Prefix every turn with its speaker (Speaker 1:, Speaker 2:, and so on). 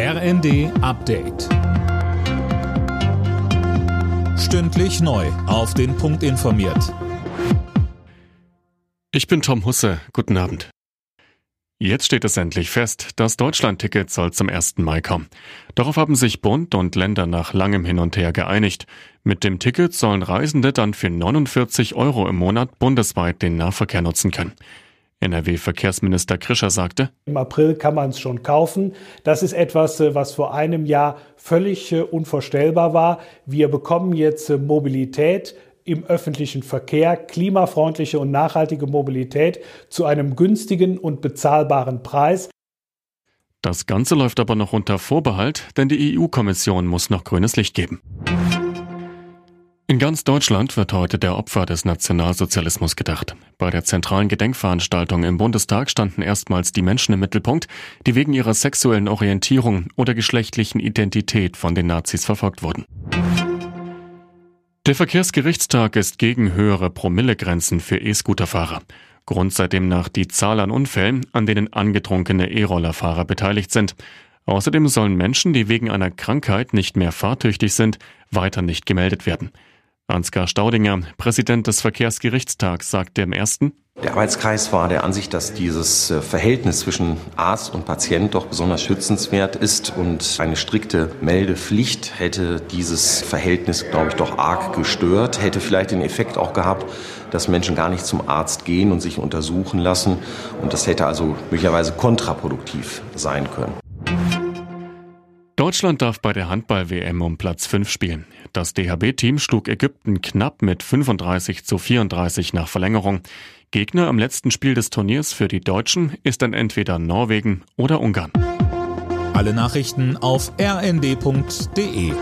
Speaker 1: RND Update. Stündlich neu. Auf den Punkt informiert.
Speaker 2: Ich bin Tom Husse. Guten Abend. Jetzt steht es endlich fest, das Deutschland-Ticket soll zum 1. Mai kommen. Darauf haben sich Bund und Länder nach langem Hin und Her geeinigt. Mit dem Ticket sollen Reisende dann für 49 Euro im Monat bundesweit den Nahverkehr nutzen können. NRW-Verkehrsminister Krischer sagte,
Speaker 3: Im April kann man es schon kaufen. Das ist etwas, äh, was vor einem Jahr völlig äh, unvorstellbar war. Wir bekommen jetzt äh, Mobilität im öffentlichen Verkehr, klimafreundliche und nachhaltige Mobilität zu einem günstigen und bezahlbaren Preis.
Speaker 2: Das Ganze läuft aber noch unter Vorbehalt, denn die EU-Kommission muss noch grünes Licht geben. In ganz Deutschland wird heute der Opfer des Nationalsozialismus gedacht. Bei der zentralen Gedenkveranstaltung im Bundestag standen erstmals die Menschen im Mittelpunkt, die wegen ihrer sexuellen Orientierung oder geschlechtlichen Identität von den Nazis verfolgt wurden. Der Verkehrsgerichtstag ist gegen höhere Promillegrenzen für E-Scooterfahrer. Grund sei demnach die Zahl an Unfällen, an denen angetrunkene E-Rollerfahrer beteiligt sind. Außerdem sollen Menschen, die wegen einer Krankheit nicht mehr fahrtüchtig sind, weiter nicht gemeldet werden. Ansgar Staudinger, Präsident des Verkehrsgerichtstags, sagte im ersten,
Speaker 4: der Arbeitskreis war der Ansicht, dass dieses äh, Verhältnis zwischen Arzt und Patient doch besonders schützenswert ist und eine strikte Meldepflicht hätte dieses Verhältnis, glaube ich, doch arg gestört, hätte vielleicht den Effekt auch gehabt, dass Menschen gar nicht zum Arzt gehen und sich untersuchen lassen und das hätte also möglicherweise kontraproduktiv sein können.
Speaker 2: Deutschland darf bei der Handball-WM um Platz 5 spielen. Das DHB-Team schlug Ägypten knapp mit 35 zu 34 nach Verlängerung. Gegner am letzten Spiel des Turniers für die Deutschen ist dann entweder Norwegen oder Ungarn.
Speaker 1: Alle Nachrichten auf rnd.de